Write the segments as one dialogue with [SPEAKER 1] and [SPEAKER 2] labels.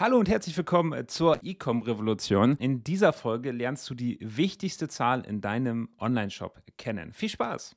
[SPEAKER 1] Hallo und herzlich willkommen zur E-Com-Revolution. In dieser Folge lernst du die wichtigste Zahl in deinem Online-Shop kennen. Viel Spaß!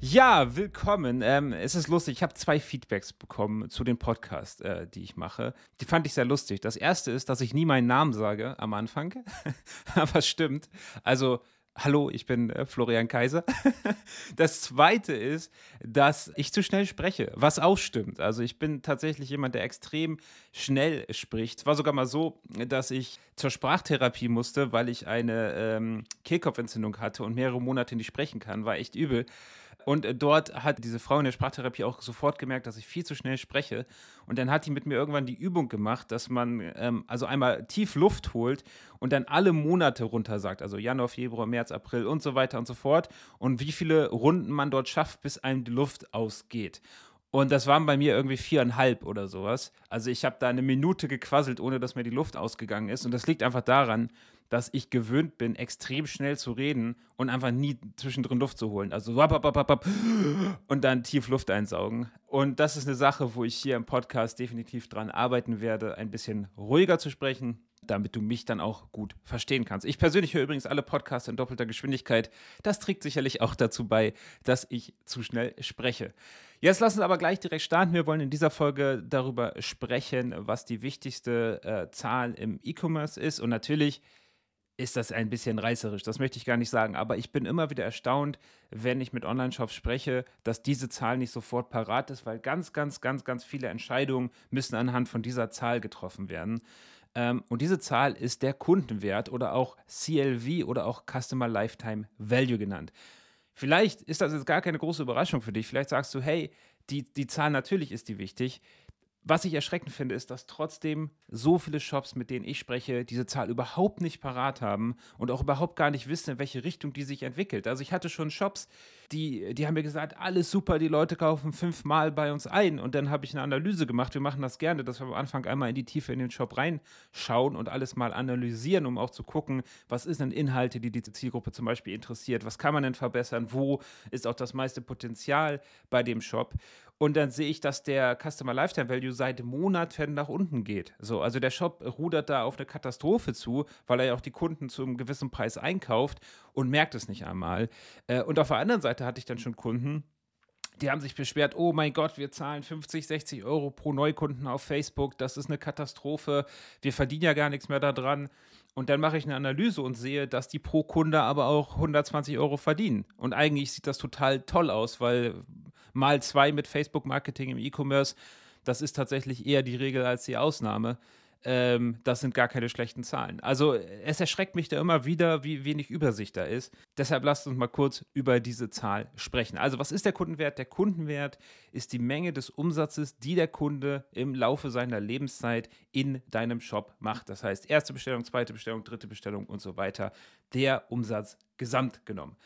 [SPEAKER 1] Ja, willkommen. Ähm, es ist lustig. Ich habe zwei Feedbacks bekommen zu dem Podcast, äh, die ich mache. Die fand ich sehr lustig. Das erste ist, dass ich nie meinen Namen sage am Anfang. Aber es stimmt. Also, hallo, ich bin äh, Florian Kaiser. das zweite ist, dass ich zu schnell spreche, was auch stimmt. Also, ich bin tatsächlich jemand, der extrem schnell spricht. Es war sogar mal so, dass ich zur Sprachtherapie musste, weil ich eine ähm, Kehlkopfentzündung hatte und mehrere Monate nicht sprechen kann. War echt übel. Und äh, dort hat diese Frau in der Sprachtherapie auch sofort gemerkt, dass ich viel zu schnell spreche. Und dann hat die mit mir irgendwann die Übung gemacht, dass man ähm, also einmal tief Luft holt und dann alle Monate runter sagt. Also Januar, Februar, März, April und so weiter und so fort. Und wie viele Runden man dort schafft, bis einem die Luft ausgeht. Und das waren bei mir irgendwie viereinhalb oder sowas. Also ich habe da eine Minute gequasselt, ohne dass mir die Luft ausgegangen ist. Und das liegt einfach daran, dass ich gewöhnt bin, extrem schnell zu reden und einfach nie zwischendrin Luft zu holen. Also und dann tief Luft einsaugen. Und das ist eine Sache, wo ich hier im Podcast definitiv dran arbeiten werde, ein bisschen ruhiger zu sprechen, damit du mich dann auch gut verstehen kannst. Ich persönlich höre übrigens alle Podcasts in doppelter Geschwindigkeit. Das trägt sicherlich auch dazu bei, dass ich zu schnell spreche. Jetzt lassen wir aber gleich direkt starten. Wir wollen in dieser Folge darüber sprechen, was die wichtigste äh, Zahl im E-Commerce ist. Und natürlich ist das ein bisschen reißerisch. Das möchte ich gar nicht sagen. Aber ich bin immer wieder erstaunt, wenn ich mit Online-Shops spreche, dass diese Zahl nicht sofort parat ist, weil ganz, ganz, ganz, ganz viele Entscheidungen müssen anhand von dieser Zahl getroffen werden. Ähm, und diese Zahl ist der Kundenwert oder auch CLV oder auch Customer Lifetime Value genannt. Vielleicht ist das jetzt gar keine große Überraschung für dich. Vielleicht sagst du, hey, die, die Zahl natürlich ist die wichtig was ich erschreckend finde, ist, dass trotzdem so viele Shops, mit denen ich spreche, diese Zahl überhaupt nicht parat haben und auch überhaupt gar nicht wissen, in welche Richtung die sich entwickelt. Also ich hatte schon Shops, die, die haben mir gesagt, alles super, die Leute kaufen fünfmal bei uns ein. Und dann habe ich eine Analyse gemacht. Wir machen das gerne, dass wir am Anfang einmal in die Tiefe in den Shop reinschauen und alles mal analysieren, um auch zu gucken, was ist denn Inhalte, die die Zielgruppe zum Beispiel interessiert, was kann man denn verbessern, wo ist auch das meiste Potenzial bei dem Shop. Und dann sehe ich, dass der Customer Lifetime Value seit Monaten nach unten geht. So, also der Shop rudert da auf eine Katastrophe zu, weil er ja auch die Kunden zu einem gewissen Preis einkauft und merkt es nicht einmal. Äh, und auf der anderen Seite hatte ich dann schon Kunden, die haben sich beschwert, oh mein Gott, wir zahlen 50, 60 Euro pro Neukunden auf Facebook, das ist eine Katastrophe, wir verdienen ja gar nichts mehr daran. Und dann mache ich eine Analyse und sehe, dass die pro Kunde aber auch 120 Euro verdienen. Und eigentlich sieht das total toll aus, weil mal zwei mit Facebook-Marketing im E-Commerce. Das ist tatsächlich eher die Regel als die Ausnahme. Ähm, das sind gar keine schlechten Zahlen. Also es erschreckt mich da immer wieder, wie wenig Übersicht da ist. Deshalb lasst uns mal kurz über diese Zahl sprechen. Also was ist der Kundenwert? Der Kundenwert ist die Menge des Umsatzes, die der Kunde im Laufe seiner Lebenszeit in deinem Shop macht. Das heißt erste Bestellung, zweite Bestellung, dritte Bestellung und so weiter. Der Umsatz gesamt genommen.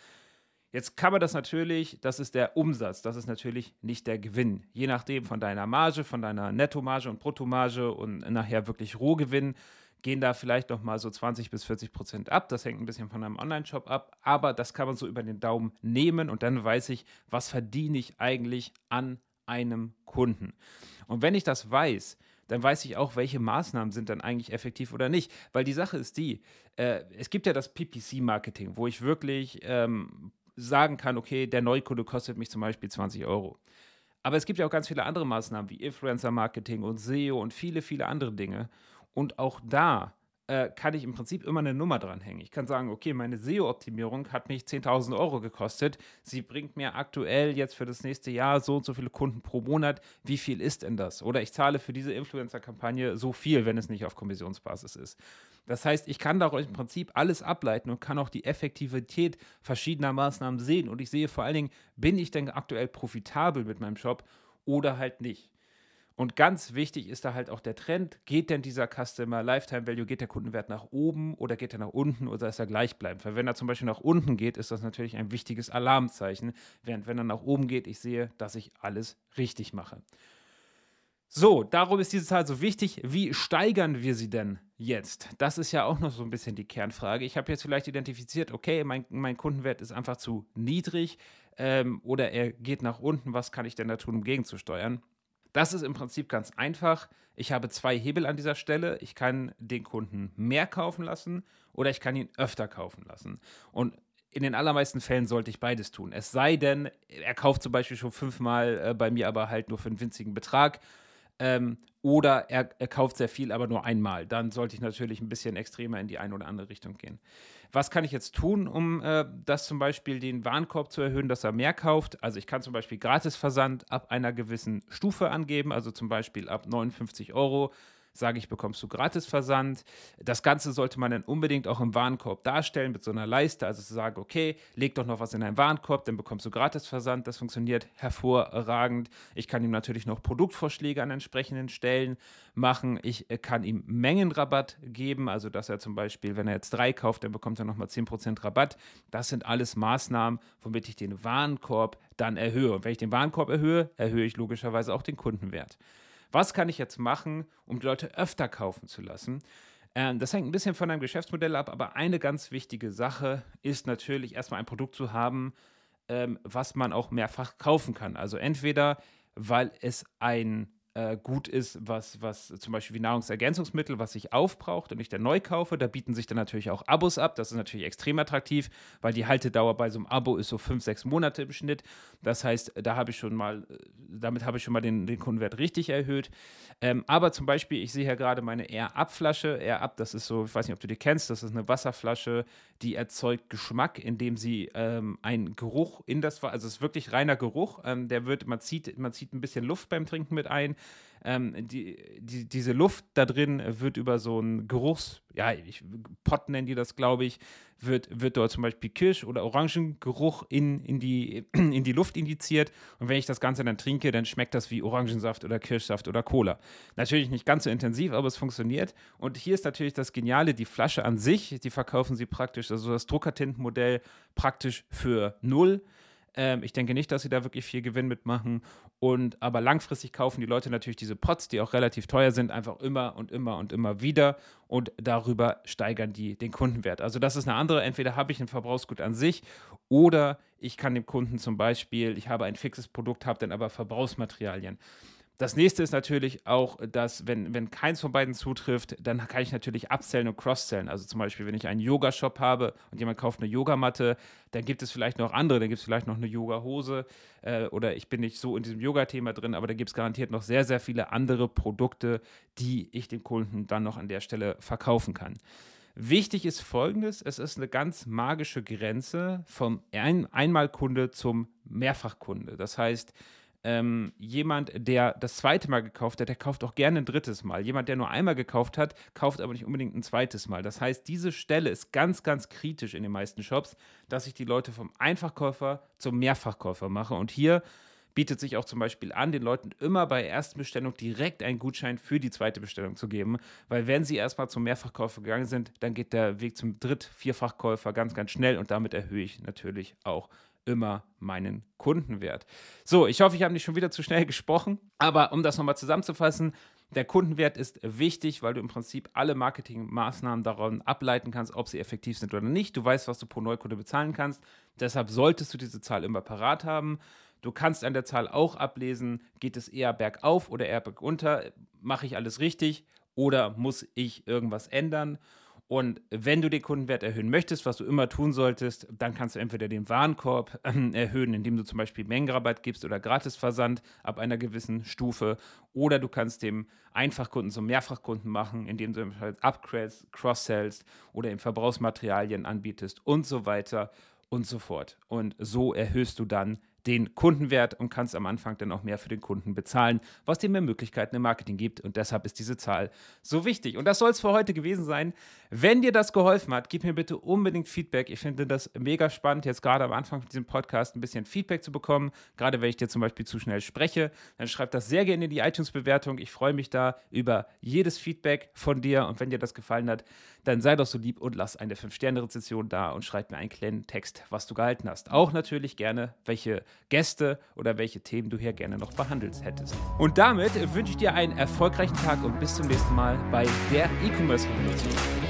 [SPEAKER 1] Jetzt kann man das natürlich, das ist der Umsatz, das ist natürlich nicht der Gewinn. Je nachdem von deiner Marge, von deiner Nettomarge und Bruttomarge und nachher wirklich Rohgewinn gehen da vielleicht noch mal so 20 bis 40 Prozent ab. Das hängt ein bisschen von einem Online-Shop ab, aber das kann man so über den Daumen nehmen und dann weiß ich, was verdiene ich eigentlich an einem Kunden. Und wenn ich das weiß, dann weiß ich auch, welche Maßnahmen sind dann eigentlich effektiv oder nicht. Weil die Sache ist die, äh, es gibt ja das PPC-Marketing, wo ich wirklich ähm, sagen kann, okay, der Neukunde kostet mich zum Beispiel 20 Euro. Aber es gibt ja auch ganz viele andere Maßnahmen wie Influencer-Marketing und SEO und viele, viele andere Dinge. Und auch da äh, kann ich im Prinzip immer eine Nummer dranhängen. Ich kann sagen, okay, meine SEO-Optimierung hat mich 10.000 Euro gekostet. Sie bringt mir aktuell jetzt für das nächste Jahr so und so viele Kunden pro Monat. Wie viel ist denn das? Oder ich zahle für diese Influencer-Kampagne so viel, wenn es nicht auf Kommissionsbasis ist. Das heißt, ich kann daraus im Prinzip alles ableiten und kann auch die Effektivität verschiedener Maßnahmen sehen. Und ich sehe vor allen Dingen, bin ich denn aktuell profitabel mit meinem Shop oder halt nicht. Und ganz wichtig ist da halt auch der Trend. Geht denn dieser Customer Lifetime Value, geht der Kundenwert nach oben oder geht er nach unten oder ist er gleichbleibend? Weil wenn er zum Beispiel nach unten geht, ist das natürlich ein wichtiges Alarmzeichen. Während wenn er nach oben geht, ich sehe, dass ich alles richtig mache. So, darum ist diese Zahl so wichtig. Wie steigern wir sie denn jetzt? Das ist ja auch noch so ein bisschen die Kernfrage. Ich habe jetzt vielleicht identifiziert, okay, mein, mein Kundenwert ist einfach zu niedrig ähm, oder er geht nach unten. Was kann ich denn da tun, um gegenzusteuern? Das ist im Prinzip ganz einfach. Ich habe zwei Hebel an dieser Stelle. Ich kann den Kunden mehr kaufen lassen oder ich kann ihn öfter kaufen lassen. Und in den allermeisten Fällen sollte ich beides tun. Es sei denn, er kauft zum Beispiel schon fünfmal äh, bei mir, aber halt nur für einen winzigen Betrag. Ähm, oder er, er, kauft sehr viel, aber nur einmal. Dann sollte ich natürlich ein bisschen extremer in die eine oder andere Richtung gehen. Was kann ich jetzt tun, um äh, das zum Beispiel den Warenkorb zu erhöhen, dass er mehr kauft? Also ich kann zum Beispiel Gratisversand ab einer gewissen Stufe angeben, also zum Beispiel ab 59 Euro sage ich, bekommst du Gratisversand. Das Ganze sollte man dann unbedingt auch im Warenkorb darstellen mit so einer Leiste, also zu sagen, okay, leg doch noch was in deinen Warenkorb, dann bekommst du Gratisversand. Das funktioniert hervorragend. Ich kann ihm natürlich noch Produktvorschläge an entsprechenden Stellen machen. Ich äh, kann ihm Mengenrabatt geben, also dass er zum Beispiel, wenn er jetzt drei kauft, dann bekommt er nochmal 10% Rabatt. Das sind alles Maßnahmen, womit ich den Warenkorb dann erhöhe. Und wenn ich den Warenkorb erhöhe, erhöhe ich logischerweise auch den Kundenwert. Was kann ich jetzt machen, um die Leute öfter kaufen zu lassen? Ähm, das hängt ein bisschen von deinem Geschäftsmodell ab, aber eine ganz wichtige Sache ist natürlich erstmal ein Produkt zu haben, ähm, was man auch mehrfach kaufen kann. Also entweder, weil es ein äh, gut ist, was, was zum Beispiel wie Nahrungsergänzungsmittel, was sich aufbraucht und ich dann neu kaufe. Da bieten sich dann natürlich auch Abos ab. Das ist natürlich extrem attraktiv, weil die Haltedauer bei so einem Abo ist so fünf, sechs Monate im Schnitt. Das heißt, da habe ich schon mal, damit habe ich schon mal den, den Kundenwert richtig erhöht. Ähm, aber zum Beispiel, ich sehe hier gerade meine Air-Up-Flasche. Air-Up, das ist so, ich weiß nicht, ob du die kennst, das ist eine Wasserflasche, die erzeugt Geschmack, indem sie ähm, einen Geruch in das, also es ist wirklich reiner Geruch. Ähm, der wird, man zieht, man zieht ein bisschen Luft beim Trinken mit ein ähm, die, die, diese Luft da drin wird über so einen Geruchs, ja, ich, Pott nennen die das, glaube ich, wird, wird dort zum Beispiel Kirsch- oder Orangengeruch in, in, die, in die Luft injiziert. Und wenn ich das Ganze dann trinke, dann schmeckt das wie Orangensaft oder Kirschsaft oder Cola. Natürlich nicht ganz so intensiv, aber es funktioniert. Und hier ist natürlich das Geniale, die Flasche an sich, die verkaufen sie praktisch, also das Druckertintenmodell praktisch für null. Ähm, ich denke nicht, dass sie da wirklich viel Gewinn mitmachen. Und aber langfristig kaufen die Leute natürlich diese Pots, die auch relativ teuer sind, einfach immer und immer und immer wieder. Und darüber steigern die den Kundenwert. Also das ist eine andere. Entweder habe ich ein Verbrauchsgut an sich oder ich kann dem Kunden zum Beispiel, ich habe ein fixes Produkt, habe dann aber Verbrauchsmaterialien. Das nächste ist natürlich auch, dass, wenn, wenn keins von beiden zutrifft, dann kann ich natürlich upsellen und cross-sellen. Also zum Beispiel, wenn ich einen Yoga-Shop habe und jemand kauft eine Yogamatte, dann gibt es vielleicht noch andere, dann gibt es vielleicht noch eine Yoga-Hose äh, oder ich bin nicht so in diesem Yoga-Thema drin, aber da gibt es garantiert noch sehr, sehr viele andere Produkte, die ich dem Kunden dann noch an der Stelle verkaufen kann. Wichtig ist folgendes: Es ist eine ganz magische Grenze vom Ein Einmalkunde zum Mehrfachkunde. Das heißt, ähm, jemand, der das zweite Mal gekauft hat, der kauft auch gerne ein drittes Mal. Jemand, der nur einmal gekauft hat, kauft aber nicht unbedingt ein zweites Mal. Das heißt, diese Stelle ist ganz, ganz kritisch in den meisten Shops, dass ich die Leute vom Einfachkäufer zum Mehrfachkäufer mache. Und hier bietet sich auch zum Beispiel an, den Leuten immer bei ersten Bestellung direkt einen Gutschein für die zweite Bestellung zu geben, weil wenn sie erstmal zum Mehrfachkäufer gegangen sind, dann geht der Weg zum Dritt-, Vierfachkäufer ganz, ganz schnell und damit erhöhe ich natürlich auch immer meinen Kundenwert. So, ich hoffe, ich habe nicht schon wieder zu schnell gesprochen, aber um das nochmal zusammenzufassen, der Kundenwert ist wichtig, weil du im Prinzip alle Marketingmaßnahmen daran ableiten kannst, ob sie effektiv sind oder nicht. Du weißt, was du pro Neukunde bezahlen kannst. Deshalb solltest du diese Zahl immer parat haben. Du kannst an der Zahl auch ablesen, geht es eher bergauf oder eher bergunter, mache ich alles richtig oder muss ich irgendwas ändern? Und wenn du den Kundenwert erhöhen möchtest, was du immer tun solltest, dann kannst du entweder den Warenkorb äh, erhöhen, indem du zum Beispiel Mengenrabatt gibst oder Gratisversand ab einer gewissen Stufe. Oder du kannst dem Einfachkunden zum Mehrfachkunden machen, indem du Upgrades, Cross-Sells oder im Verbrauchsmaterialien anbietest und so weiter und so fort. Und so erhöhst du dann den Kundenwert und kannst am Anfang dann auch mehr für den Kunden bezahlen, was dir mehr Möglichkeiten im Marketing gibt. Und deshalb ist diese Zahl so wichtig. Und das soll es für heute gewesen sein. Wenn dir das geholfen hat, gib mir bitte unbedingt Feedback. Ich finde das mega spannend, jetzt gerade am Anfang von diesem Podcast ein bisschen Feedback zu bekommen. Gerade wenn ich dir zum Beispiel zu schnell spreche, dann schreib das sehr gerne in die iTunes-Bewertung. Ich freue mich da über jedes Feedback von dir. Und wenn dir das gefallen hat, dann sei doch so lieb und lass eine 5-Sterne-Rezession da und schreib mir einen kleinen Text, was du gehalten hast. Auch natürlich gerne, welche Gäste oder welche Themen du hier gerne noch behandelt hättest. Und damit wünsche ich dir einen erfolgreichen Tag und bis zum nächsten Mal bei der E-Commerce Revolution.